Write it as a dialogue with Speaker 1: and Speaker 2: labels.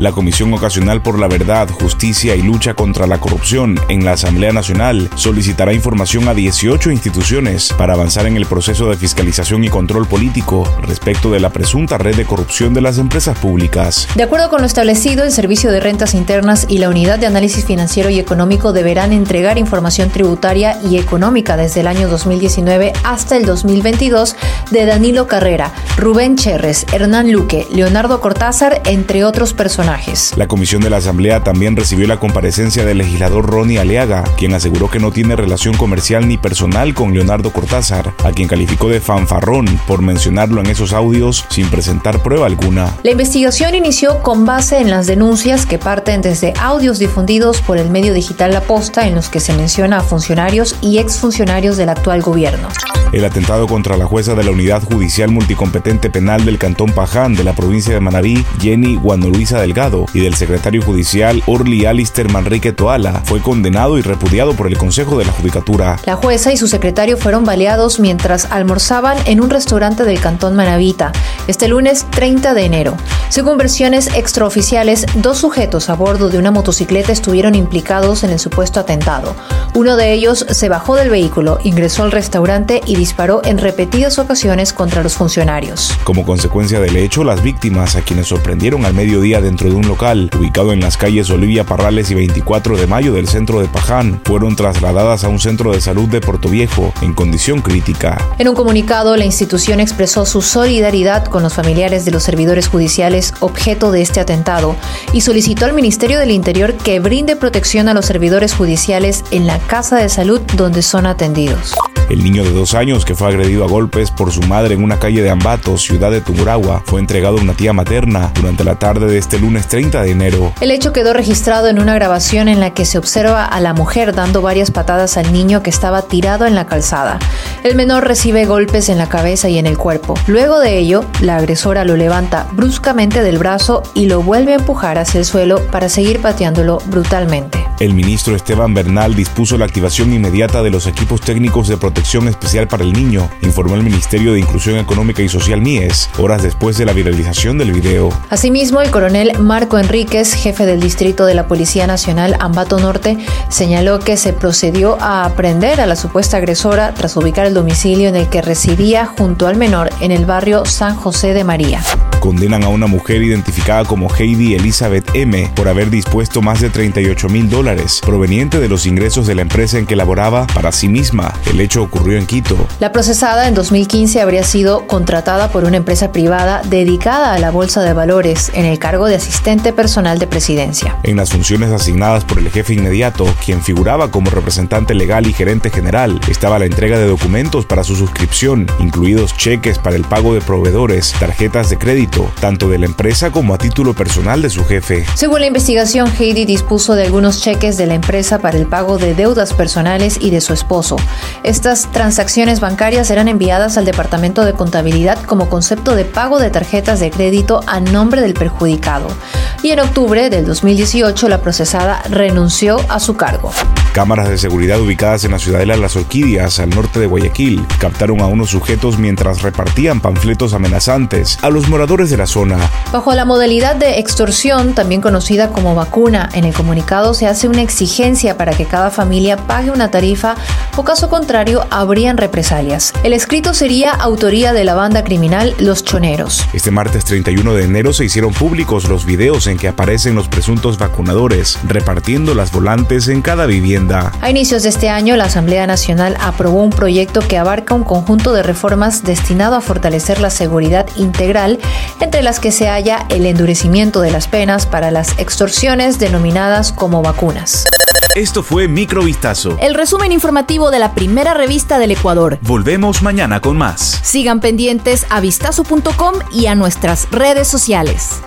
Speaker 1: La Comisión Ocasional por la Verdad, Justicia y Lucha contra la Corrupción en la Asamblea Nacional solicitará información a 18 instituciones para avanzar en el proceso de fiscalización y control político respecto de la presunta red de corrupción de las empresas públicas.
Speaker 2: De acuerdo con lo establecido, el Servicio de Rentas Internas y la Unidad de Análisis Financiero y Económico deberán entregar información tributaria y económica desde el año 2019 hasta el 2022 de Danilo Carrera, Rubén Cherres, Hernán Luque, Leonardo Cortázar, entre otros personajes
Speaker 1: la comisión de la Asamblea también recibió la comparecencia del legislador Ronnie Aleaga, quien aseguró que no tiene relación comercial ni personal con Leonardo Cortázar, a quien calificó de fanfarrón por mencionarlo en esos audios sin presentar prueba alguna.
Speaker 2: La investigación inició con base en las denuncias que parten desde audios difundidos por el medio digital La Posta en los que se menciona a funcionarios y exfuncionarios del actual gobierno.
Speaker 1: El atentado contra la jueza de la Unidad Judicial Multicompetente Penal del Cantón Paján de la provincia de Manabí, Jenny Guanoluisa Delgado, y del secretario judicial Orly Alister Manrique Toala fue condenado y repudiado por el Consejo de la Judicatura.
Speaker 2: La jueza y su secretario fueron baleados mientras almorzaban en un restaurante del Cantón Manabita este lunes 30 de enero. Según versiones extraoficiales, dos sujetos a bordo de una motocicleta estuvieron implicados en el supuesto atentado. Uno de ellos se bajó del vehículo, ingresó al restaurante y disparó en repetidas ocasiones contra los funcionarios.
Speaker 1: Como consecuencia del hecho, las víctimas, a quienes sorprendieron al mediodía dentro de un local ubicado en las calles Olivia Parrales y 24 de mayo del centro de Paján, fueron trasladadas a un centro de salud de Puerto Viejo en condición crítica.
Speaker 2: En un comunicado, la institución expresó su solidaridad con los familiares de los servidores judiciales objeto de este atentado y solicitó al Ministerio del Interior que brinde protección a los servidores judiciales en la casa de salud donde son atendidos.
Speaker 1: El niño de dos años que fue agredido a golpes por su madre en una calle de Ambato, ciudad de Tungurahua, fue entregado a una tía materna durante la tarde de este lunes 30 de enero.
Speaker 2: El hecho quedó registrado en una grabación en la que se observa a la mujer dando varias patadas al niño que estaba tirado en la calzada. El menor recibe golpes en la cabeza y en el cuerpo. Luego de ello, la agresora lo levanta bruscamente del brazo y lo vuelve a empujar hacia el suelo para seguir pateándolo brutalmente.
Speaker 1: El ministro Esteban Bernal dispuso la activación inmediata de los equipos técnicos de protección especial para el niño, informó el Ministerio de Inclusión Económica y Social MIES, horas después de la viralización del video.
Speaker 2: Asimismo, el coronel Marco Enríquez, jefe del distrito de la Policía Nacional Ambato Norte, señaló que se procedió a aprender a la supuesta agresora tras ubicar el domicilio en el que residía junto al menor en el barrio San José de María
Speaker 1: condenan a una mujer identificada como Heidi Elizabeth M. por haber dispuesto más de 38 mil dólares proveniente de los ingresos de la empresa en que laboraba para sí misma. El hecho ocurrió en Quito.
Speaker 2: La procesada en 2015 habría sido contratada por una empresa privada dedicada a la bolsa de valores en el cargo de asistente personal de presidencia.
Speaker 1: En las funciones asignadas por el jefe inmediato, quien figuraba como representante legal y gerente general, estaba la entrega de documentos para su suscripción, incluidos cheques para el pago de proveedores, tarjetas de crédito, tanto de la empresa como a título personal de su jefe.
Speaker 2: Según la investigación, Heidi dispuso de algunos cheques de la empresa para el pago de deudas personales y de su esposo. Estas transacciones bancarias eran enviadas al Departamento de Contabilidad como concepto de pago de tarjetas de crédito a nombre del perjudicado. Y en octubre del 2018 la procesada renunció a su cargo.
Speaker 1: Cámaras de seguridad ubicadas en la ciudadela Las Orquídeas, al norte de Guayaquil, captaron a unos sujetos mientras repartían panfletos amenazantes a los moradores de la zona.
Speaker 2: Bajo la modalidad de extorsión, también conocida como vacuna, en el comunicado se hace una exigencia para que cada familia pague una tarifa o caso contrario habrían represalias. El escrito sería autoría de la banda criminal Los Choneros.
Speaker 1: Este martes 31 de enero se hicieron públicos los videos en que aparecen los presuntos vacunadores repartiendo las volantes en cada vivienda
Speaker 2: a inicios de este año, la Asamblea Nacional aprobó un proyecto que abarca un conjunto de reformas destinado a fortalecer la seguridad integral, entre las que se halla el endurecimiento de las penas para las extorsiones denominadas como vacunas.
Speaker 1: Esto fue Microvistazo.
Speaker 2: El resumen informativo de la primera revista del Ecuador.
Speaker 1: Volvemos mañana con más.
Speaker 2: Sigan pendientes a vistazo.com y a nuestras redes sociales.